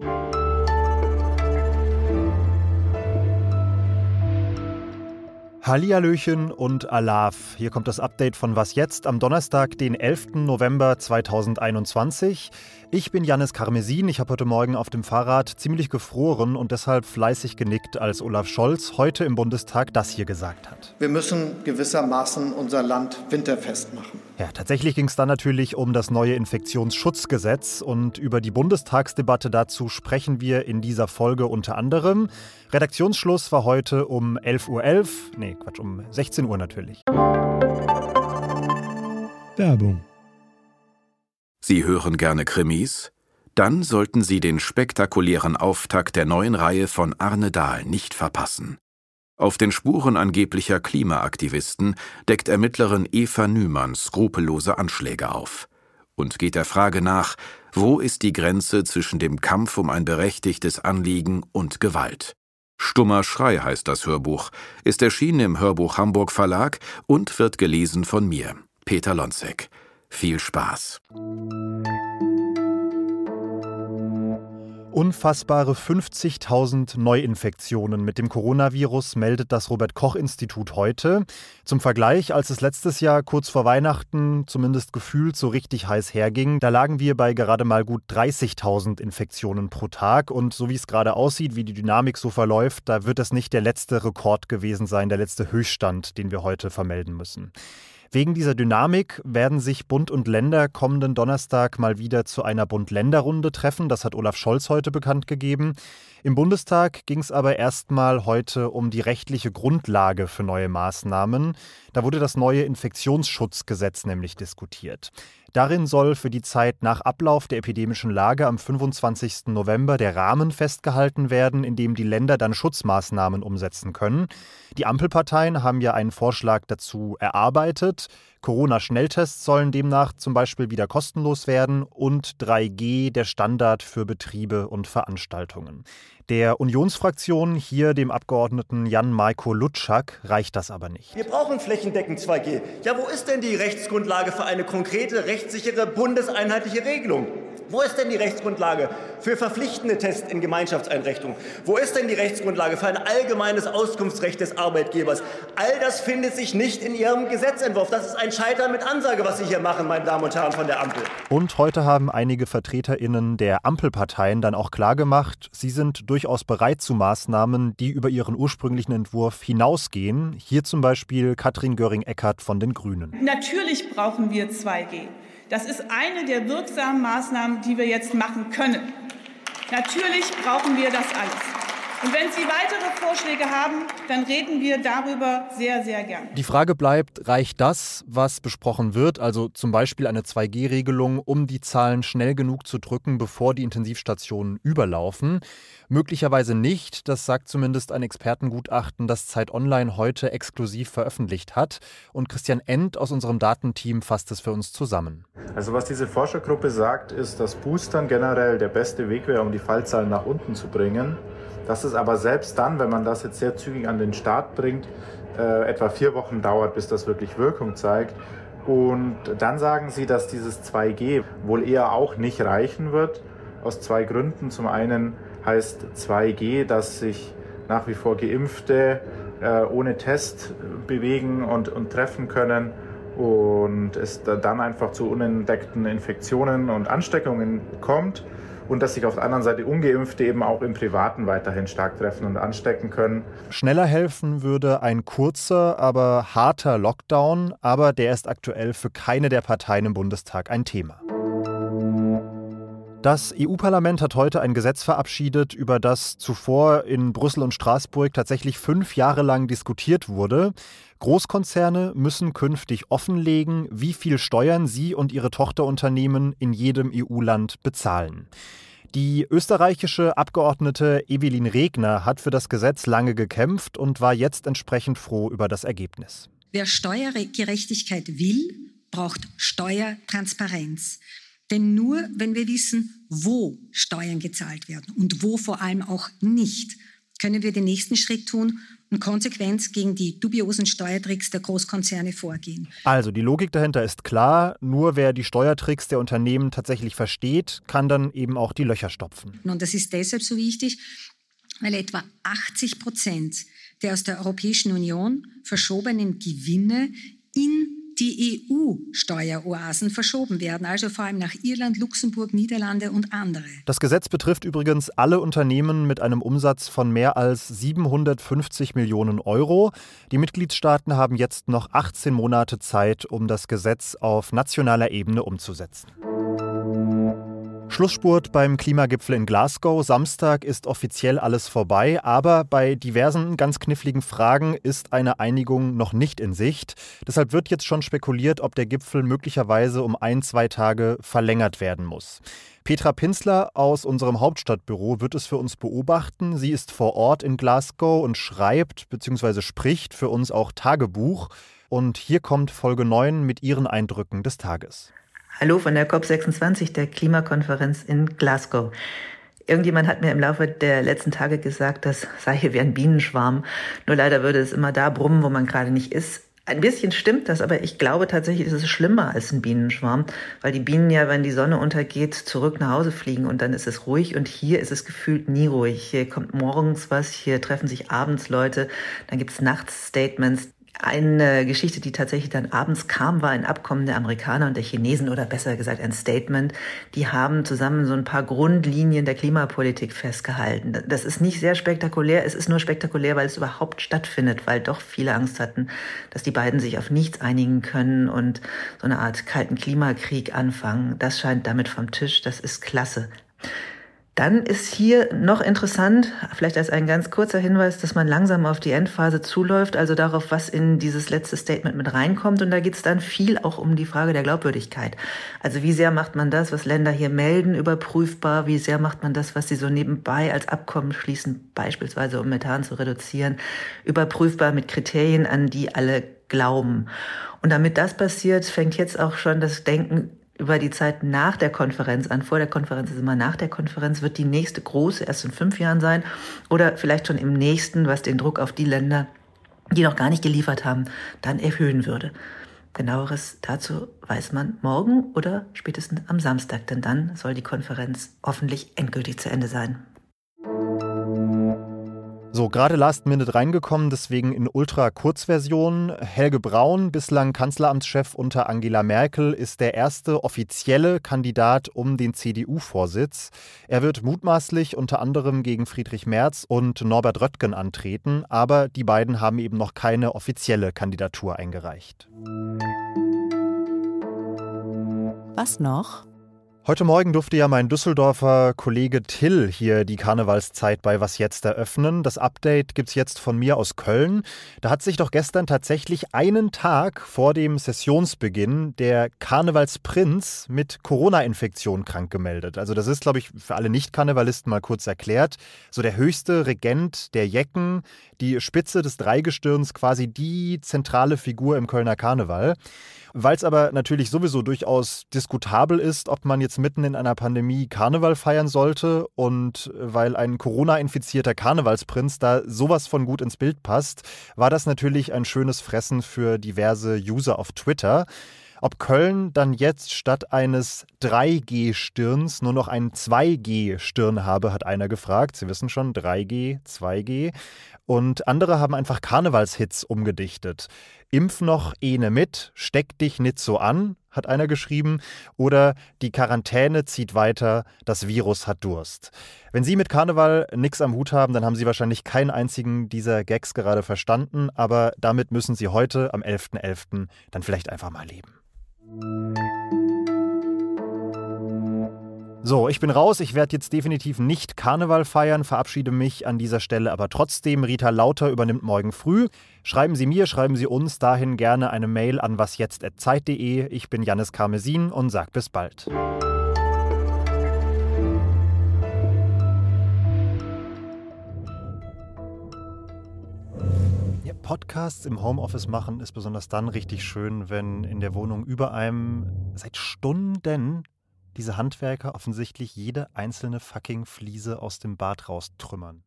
you. Hallihallöchen und Alaf. Hier kommt das Update von Was jetzt am Donnerstag, den 11. November 2021. Ich bin Janis Karmesin. Ich habe heute Morgen auf dem Fahrrad ziemlich gefroren und deshalb fleißig genickt, als Olaf Scholz heute im Bundestag das hier gesagt hat. Wir müssen gewissermaßen unser Land winterfest machen. Ja, tatsächlich ging es dann natürlich um das neue Infektionsschutzgesetz und über die Bundestagsdebatte dazu sprechen wir in dieser Folge unter anderem. Redaktionsschluss war heute um 11.11 Uhr. .11. Nee, Quatsch, um 16 Uhr natürlich. Werbung. Sie hören gerne Krimis? Dann sollten Sie den spektakulären Auftakt der neuen Reihe von Arne Dahl nicht verpassen. Auf den Spuren angeblicher Klimaaktivisten deckt Ermittlerin Eva Nümann skrupellose Anschläge auf und geht der Frage nach, wo ist die Grenze zwischen dem Kampf um ein berechtigtes Anliegen und Gewalt. Stummer Schrei heißt das Hörbuch, ist erschienen im Hörbuch Hamburg Verlag und wird gelesen von mir, Peter Lonzek. Viel Spaß. Unfassbare 50.000 Neuinfektionen mit dem Coronavirus meldet das Robert Koch Institut heute. Zum Vergleich, als es letztes Jahr kurz vor Weihnachten zumindest gefühlt so richtig heiß herging, da lagen wir bei gerade mal gut 30.000 Infektionen pro Tag. Und so wie es gerade aussieht, wie die Dynamik so verläuft, da wird das nicht der letzte Rekord gewesen sein, der letzte Höchststand, den wir heute vermelden müssen. Wegen dieser Dynamik werden sich Bund und Länder kommenden Donnerstag mal wieder zu einer Bund-Länder-Runde treffen. Das hat Olaf Scholz heute bekannt gegeben. Im Bundestag ging es aber erstmal heute um die rechtliche Grundlage für neue Maßnahmen. Da wurde das neue Infektionsschutzgesetz nämlich diskutiert. Darin soll für die Zeit nach Ablauf der epidemischen Lage am 25. November der Rahmen festgehalten werden, in dem die Länder dann Schutzmaßnahmen umsetzen können. Die Ampelparteien haben ja einen Vorschlag dazu erarbeitet. Corona-Schnelltests sollen demnach zum Beispiel wieder kostenlos werden und 3G der Standard für Betriebe und Veranstaltungen. Der Unionsfraktion, hier dem Abgeordneten Jan-Maiko Lutschak, reicht das aber nicht. Wir brauchen flächendeckend 2G. Ja, wo ist denn die Rechtsgrundlage für eine konkrete, rechtssichere, bundeseinheitliche Regelung? Wo ist denn die Rechtsgrundlage für verpflichtende Tests in Gemeinschaftseinrichtungen? Wo ist denn die Rechtsgrundlage für ein allgemeines Auskunftsrecht des Arbeitgebers? All das findet sich nicht in Ihrem Gesetzentwurf. Das ist ein Scheitern mit Ansage, was Sie hier machen, meine Damen und Herren von der Ampel. Und heute haben einige VertreterInnen der Ampelparteien dann auch klargemacht, sie sind durchaus bereit zu Maßnahmen, die über ihren ursprünglichen Entwurf hinausgehen. Hier zum Beispiel Katrin Göring-Eckardt von den Grünen. Natürlich brauchen wir 2G. Das ist eine der wirksamen Maßnahmen, die wir jetzt machen können. Natürlich brauchen wir das alles. Und wenn Sie weitere Vorschläge haben, dann reden wir darüber sehr, sehr gern. Die Frage bleibt, reicht das, was besprochen wird, also zum Beispiel eine 2G-Regelung, um die Zahlen schnell genug zu drücken, bevor die Intensivstationen überlaufen? Möglicherweise nicht, das sagt zumindest ein Expertengutachten, das Zeit Online heute exklusiv veröffentlicht hat. Und Christian End aus unserem Datenteam fasst es für uns zusammen. Also was diese Forschergruppe sagt, ist, dass Boostern generell der beste Weg wäre, um die Fallzahlen nach unten zu bringen. Dass es aber selbst dann, wenn man das jetzt sehr zügig an den Start bringt, äh, etwa vier Wochen dauert, bis das wirklich Wirkung zeigt. Und dann sagen sie, dass dieses 2G wohl eher auch nicht reichen wird, aus zwei Gründen. Zum einen heißt 2G, dass sich nach wie vor Geimpfte äh, ohne Test bewegen und, und treffen können und es dann einfach zu unentdeckten Infektionen und Ansteckungen kommt und dass sich auf der anderen Seite ungeimpfte eben auch im Privaten weiterhin stark treffen und anstecken können. Schneller helfen würde ein kurzer, aber harter Lockdown, aber der ist aktuell für keine der Parteien im Bundestag ein Thema. Das EU-Parlament hat heute ein Gesetz verabschiedet, über das zuvor in Brüssel und Straßburg tatsächlich fünf Jahre lang diskutiert wurde. Großkonzerne müssen künftig offenlegen, wie viel Steuern sie und ihre Tochterunternehmen in jedem EU-Land bezahlen. Die österreichische Abgeordnete Evelyn Regner hat für das Gesetz lange gekämpft und war jetzt entsprechend froh über das Ergebnis. Wer Steuergerechtigkeit will, braucht Steuertransparenz. Denn nur wenn wir wissen, wo Steuern gezahlt werden und wo vor allem auch nicht, können wir den nächsten Schritt tun und konsequent gegen die dubiosen Steuertricks der Großkonzerne vorgehen. Also die Logik dahinter ist klar, nur wer die Steuertricks der Unternehmen tatsächlich versteht, kann dann eben auch die Löcher stopfen. Und das ist deshalb so wichtig, weil etwa 80 Prozent der aus der Europäischen Union verschobenen Gewinne in die EU-Steueroasen verschoben werden, also vor allem nach Irland, Luxemburg, Niederlande und andere. Das Gesetz betrifft übrigens alle Unternehmen mit einem Umsatz von mehr als 750 Millionen Euro. Die Mitgliedstaaten haben jetzt noch 18 Monate Zeit, um das Gesetz auf nationaler Ebene umzusetzen. Schlussspurt beim Klimagipfel in Glasgow. Samstag ist offiziell alles vorbei, aber bei diversen ganz kniffligen Fragen ist eine Einigung noch nicht in Sicht. Deshalb wird jetzt schon spekuliert, ob der Gipfel möglicherweise um ein, zwei Tage verlängert werden muss. Petra Pinsler aus unserem Hauptstadtbüro wird es für uns beobachten. Sie ist vor Ort in Glasgow und schreibt bzw. spricht für uns auch Tagebuch. Und hier kommt Folge 9 mit ihren Eindrücken des Tages. Hallo von der COP26, der Klimakonferenz in Glasgow. Irgendjemand hat mir im Laufe der letzten Tage gesagt, das sei hier wie ein Bienenschwarm. Nur leider würde es immer da brummen, wo man gerade nicht ist. Ein bisschen stimmt das, aber ich glaube tatsächlich, ist es schlimmer als ein Bienenschwarm, weil die Bienen ja, wenn die Sonne untergeht, zurück nach Hause fliegen und dann ist es ruhig und hier ist es gefühlt nie ruhig. Hier kommt morgens was, hier treffen sich abends Leute, dann gibt's nachts Statements. Eine Geschichte, die tatsächlich dann abends kam, war ein Abkommen der Amerikaner und der Chinesen oder besser gesagt ein Statement. Die haben zusammen so ein paar Grundlinien der Klimapolitik festgehalten. Das ist nicht sehr spektakulär. Es ist nur spektakulär, weil es überhaupt stattfindet, weil doch viele Angst hatten, dass die beiden sich auf nichts einigen können und so eine Art kalten Klimakrieg anfangen. Das scheint damit vom Tisch. Das ist klasse. Dann ist hier noch interessant, vielleicht als ein ganz kurzer Hinweis, dass man langsam auf die Endphase zuläuft, also darauf, was in dieses letzte Statement mit reinkommt. Und da geht es dann viel auch um die Frage der Glaubwürdigkeit. Also wie sehr macht man das, was Länder hier melden, überprüfbar? Wie sehr macht man das, was sie so nebenbei als Abkommen schließen, beispielsweise um Methan zu reduzieren, überprüfbar mit Kriterien, an die alle glauben? Und damit das passiert, fängt jetzt auch schon das Denken über die Zeit nach der Konferenz an. Vor der Konferenz ist immer nach der Konferenz, wird die nächste große erst in fünf Jahren sein oder vielleicht schon im nächsten, was den Druck auf die Länder, die noch gar nicht geliefert haben, dann erhöhen würde. Genaueres dazu weiß man morgen oder spätestens am Samstag, denn dann soll die Konferenz hoffentlich endgültig zu Ende sein. So, gerade Last Minute reingekommen, deswegen in Ultra-Kurzversion. Helge Braun, bislang Kanzleramtschef unter Angela Merkel, ist der erste offizielle Kandidat um den CDU-Vorsitz. Er wird mutmaßlich unter anderem gegen Friedrich Merz und Norbert Röttgen antreten, aber die beiden haben eben noch keine offizielle Kandidatur eingereicht. Was noch? Heute Morgen durfte ja mein Düsseldorfer Kollege Till hier die Karnevalszeit bei Was Jetzt eröffnen. Das Update gibt's jetzt von mir aus Köln. Da hat sich doch gestern tatsächlich einen Tag vor dem Sessionsbeginn der Karnevalsprinz mit Corona-Infektion krank gemeldet. Also das ist, glaube ich, für alle Nicht-Karnevalisten mal kurz erklärt. So der höchste Regent der Jecken, die Spitze des Dreigestirns, quasi die zentrale Figur im Kölner Karneval. Weil es aber natürlich sowieso durchaus diskutabel ist, ob man jetzt mitten in einer Pandemie Karneval feiern sollte und weil ein Corona-infizierter Karnevalsprinz da sowas von gut ins Bild passt, war das natürlich ein schönes Fressen für diverse User auf Twitter. Ob Köln dann jetzt statt eines 3G-Stirns nur noch ein 2G-Stirn habe, hat einer gefragt. Sie wissen schon, 3G, 2G. Und andere haben einfach Karnevalshits umgedichtet. Impf noch ene mit, steck dich nicht so an, hat einer geschrieben. Oder die Quarantäne zieht weiter, das Virus hat Durst. Wenn Sie mit Karneval nichts am Hut haben, dann haben Sie wahrscheinlich keinen einzigen dieser Gags gerade verstanden. Aber damit müssen Sie heute am 11.11. .11. dann vielleicht einfach mal leben. So, ich bin raus. Ich werde jetzt definitiv nicht Karneval feiern, verabschiede mich an dieser Stelle aber trotzdem. Rita Lauter übernimmt morgen früh. Schreiben Sie mir, schreiben Sie uns dahin gerne eine Mail an wasjetzt.zeit.de. Ich bin Janis Karmesin und sag bis bald. Podcasts im Homeoffice machen ist besonders dann richtig schön, wenn in der Wohnung über einem seit Stunden diese Handwerker offensichtlich jede einzelne fucking Fliese aus dem Bad raustrümmern.